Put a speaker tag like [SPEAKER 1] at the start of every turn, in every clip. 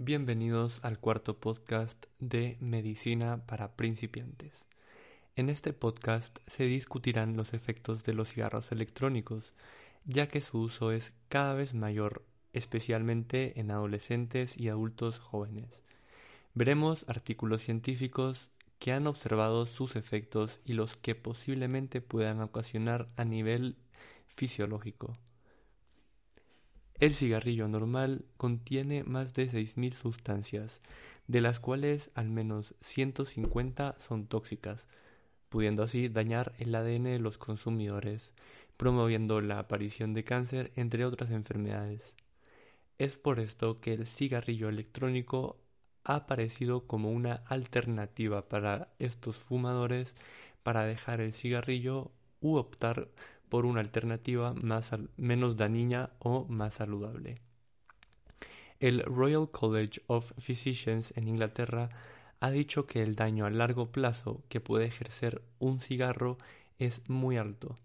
[SPEAKER 1] Bienvenidos al cuarto podcast de Medicina para principiantes. En este podcast se discutirán los efectos de los cigarros electrónicos, ya que su uso es cada vez mayor, especialmente en adolescentes y adultos jóvenes. Veremos artículos científicos que han observado sus efectos y los que posiblemente puedan ocasionar a nivel fisiológico. El cigarrillo normal contiene más de 6.000 sustancias, de las cuales al menos 150 son tóxicas, pudiendo así dañar el ADN de los consumidores, promoviendo la aparición de cáncer, entre otras enfermedades. Es por esto que el cigarrillo electrónico ha aparecido como una alternativa para estos fumadores para dejar el cigarrillo u optar por una alternativa más menos dañina o más saludable. El Royal College of Physicians en Inglaterra ha dicho que el daño a largo plazo que puede ejercer un cigarro es muy alto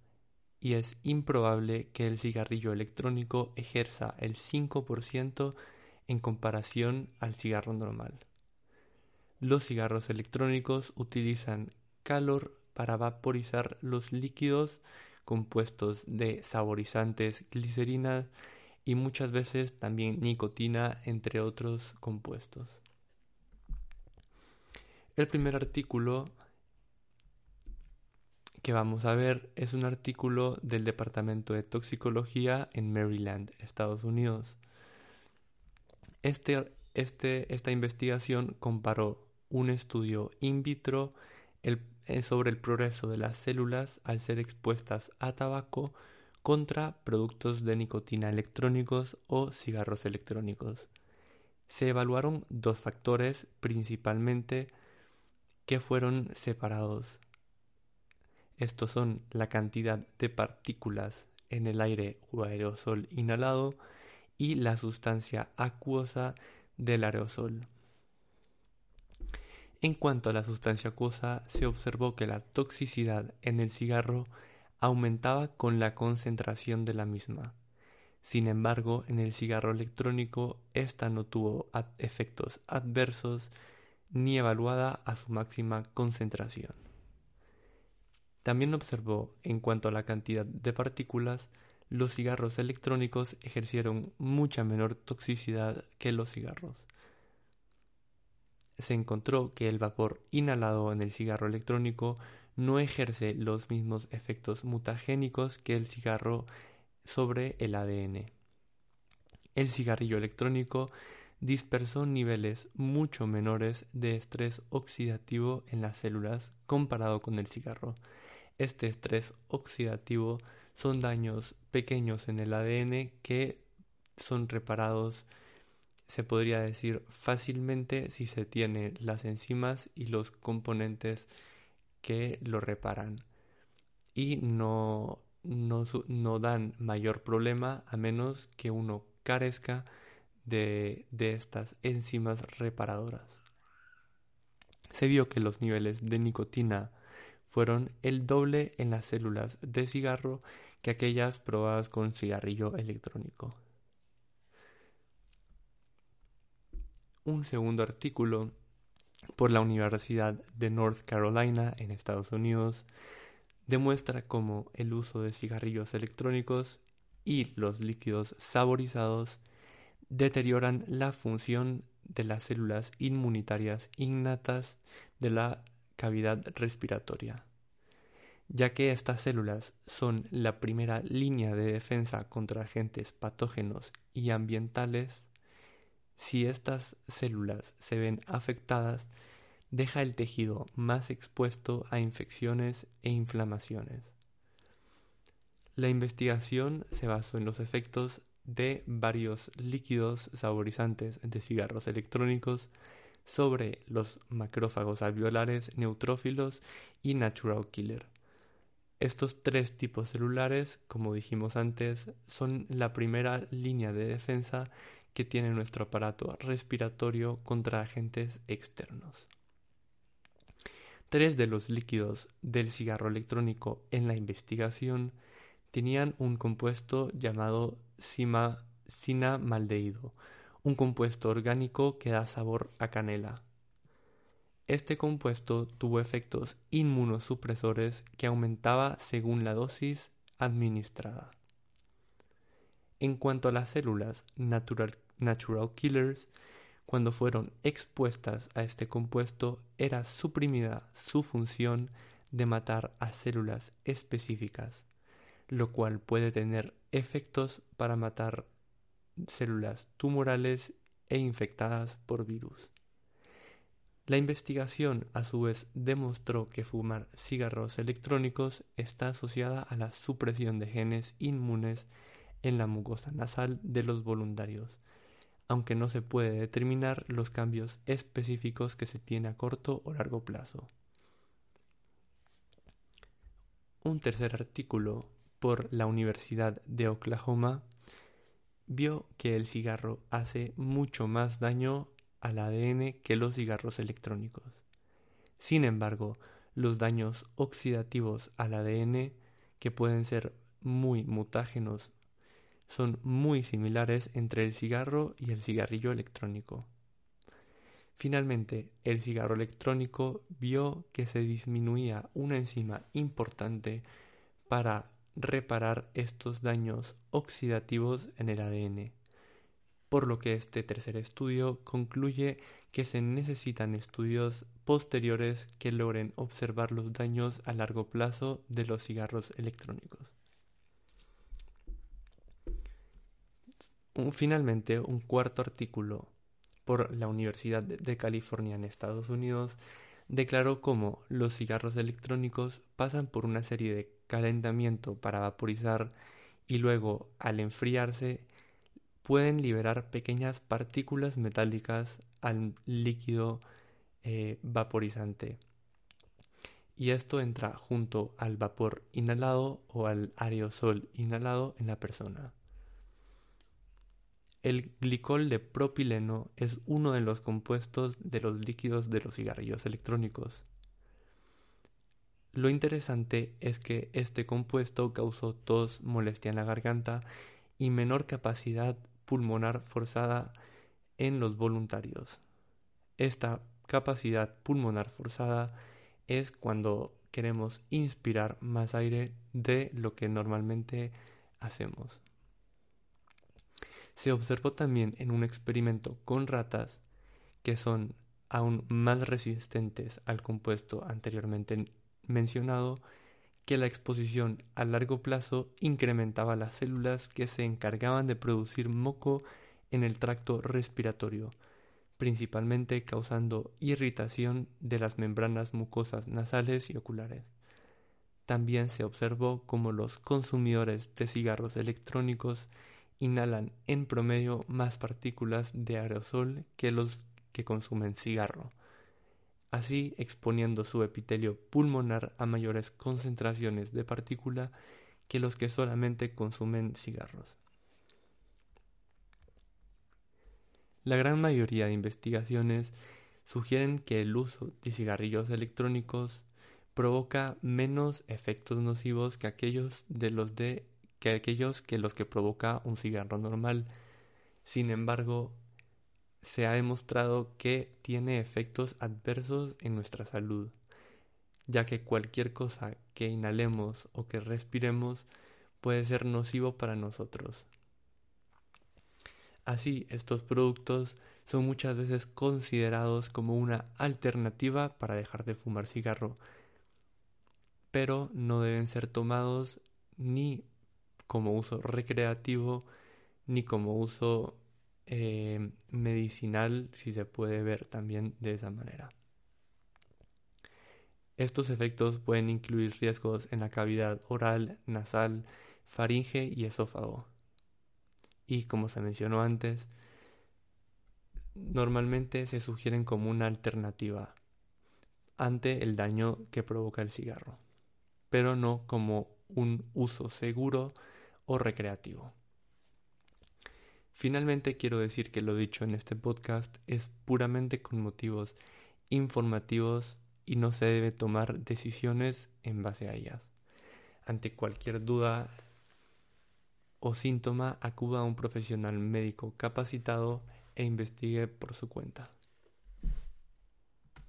[SPEAKER 1] y es improbable que el cigarrillo electrónico ejerza el 5% en comparación al cigarro normal. Los cigarros electrónicos utilizan calor para vaporizar los líquidos compuestos de saborizantes, glicerina y muchas veces también nicotina, entre otros compuestos. El primer artículo que vamos a ver es un artículo del Departamento de Toxicología en Maryland, Estados Unidos. Este, este, esta investigación comparó un estudio in vitro eh, sobre el progreso de las células al ser expuestas a tabaco contra productos de nicotina electrónicos o cigarros electrónicos. Se evaluaron dos factores principalmente que fueron separados. Estos son la cantidad de partículas en el aire o aerosol inhalado y la sustancia acuosa del aerosol. En cuanto a la sustancia acuosa, se observó que la toxicidad en el cigarro aumentaba con la concentración de la misma. Sin embargo, en el cigarro electrónico esta no tuvo efectos adversos ni evaluada a su máxima concentración. También observó, en cuanto a la cantidad de partículas, los cigarros electrónicos ejercieron mucha menor toxicidad que los cigarros se encontró que el vapor inhalado en el cigarro electrónico no ejerce los mismos efectos mutagénicos que el cigarro sobre el ADN. El cigarrillo electrónico dispersó niveles mucho menores de estrés oxidativo en las células comparado con el cigarro. Este estrés oxidativo son daños pequeños en el ADN que son reparados se podría decir fácilmente si se tiene las enzimas y los componentes que lo reparan y no, no, dan mayor problema a menos que uno carezca de, de estas enzimas reparadoras. Se vio que los niveles de nicotina fueron el doble en las células de cigarro que aquellas probadas con cigarrillo electrónico. Un segundo artículo por la Universidad de North Carolina en Estados Unidos demuestra cómo el uso de cigarrillos electrónicos y los líquidos saborizados deterioran la función de las células inmunitarias innatas de la cavidad respiratoria, ya que estas células son la primera línea de defensa contra agentes patógenos y ambientales si estas células se ven afectadas, deja el tejido más expuesto a infecciones e inflamaciones. La investigación se basó en los efectos de varios líquidos saborizantes de cigarros electrónicos sobre los macrófagos alveolares, neutrófilos y natural killer. Estos tres tipos celulares, como dijimos antes, son la primera línea de defensa que tiene nuestro aparato respiratorio contra agentes externos. Tres de los líquidos del cigarro electrónico en la investigación tenían un compuesto llamado cinamaldehído, un compuesto orgánico que da sabor a canela. Este compuesto tuvo efectos inmunosupresores que aumentaba según la dosis administrada. En cuanto a las células natural, natural killers, cuando fueron expuestas a este compuesto era suprimida su función de matar a células específicas, lo cual puede tener efectos para matar células tumorales e infectadas por virus. La investigación a su vez demostró que fumar cigarros electrónicos está asociada a la supresión de genes inmunes en la mucosa nasal de los voluntarios, aunque no se puede determinar los cambios específicos que se tiene a corto o largo plazo. Un tercer artículo por la Universidad de Oklahoma vio que el cigarro hace mucho más daño al ADN que los cigarros electrónicos. Sin embargo, los daños oxidativos al ADN, que pueden ser muy mutágenos, son muy similares entre el cigarro y el cigarrillo electrónico. Finalmente, el cigarro electrónico vio que se disminuía una enzima importante para reparar estos daños oxidativos en el ADN por lo que este tercer estudio concluye que se necesitan estudios posteriores que logren observar los daños a largo plazo de los cigarros electrónicos. Finalmente, un cuarto artículo por la Universidad de California en Estados Unidos declaró cómo los cigarros electrónicos pasan por una serie de calentamiento para vaporizar y luego, al enfriarse, pueden liberar pequeñas partículas metálicas al líquido eh, vaporizante. Y esto entra junto al vapor inhalado o al aerosol inhalado en la persona. El glicol de propileno es uno de los compuestos de los líquidos de los cigarrillos electrónicos. Lo interesante es que este compuesto causó tos, molestia en la garganta y menor capacidad pulmonar forzada en los voluntarios. Esta capacidad pulmonar forzada es cuando queremos inspirar más aire de lo que normalmente hacemos. Se observó también en un experimento con ratas que son aún más resistentes al compuesto anteriormente mencionado que la exposición a largo plazo incrementaba las células que se encargaban de producir moco en el tracto respiratorio, principalmente causando irritación de las membranas mucosas nasales y oculares. También se observó cómo los consumidores de cigarros electrónicos inhalan en promedio más partículas de aerosol que los que consumen cigarro así exponiendo su epitelio pulmonar a mayores concentraciones de partícula que los que solamente consumen cigarros. La gran mayoría de investigaciones sugieren que el uso de cigarrillos electrónicos provoca menos efectos nocivos que aquellos de los de que aquellos que los que provoca un cigarro normal. Sin embargo, se ha demostrado que tiene efectos adversos en nuestra salud, ya que cualquier cosa que inhalemos o que respiremos puede ser nocivo para nosotros. Así, estos productos son muchas veces considerados como una alternativa para dejar de fumar cigarro, pero no deben ser tomados ni como uso recreativo ni como uso eh, medicinal, si se puede ver también de esa manera. Estos efectos pueden incluir riesgos en la cavidad oral, nasal, faringe y esófago. y como se mencionó antes, normalmente se sugieren como una alternativa ante el daño que provoca el cigarro, pero no como un uso seguro o recreativo. Finalmente quiero decir que lo dicho en este podcast es puramente con motivos informativos y no se debe tomar decisiones en base a ellas. Ante cualquier duda o síntoma, acuda a un profesional médico capacitado e investigue por su cuenta.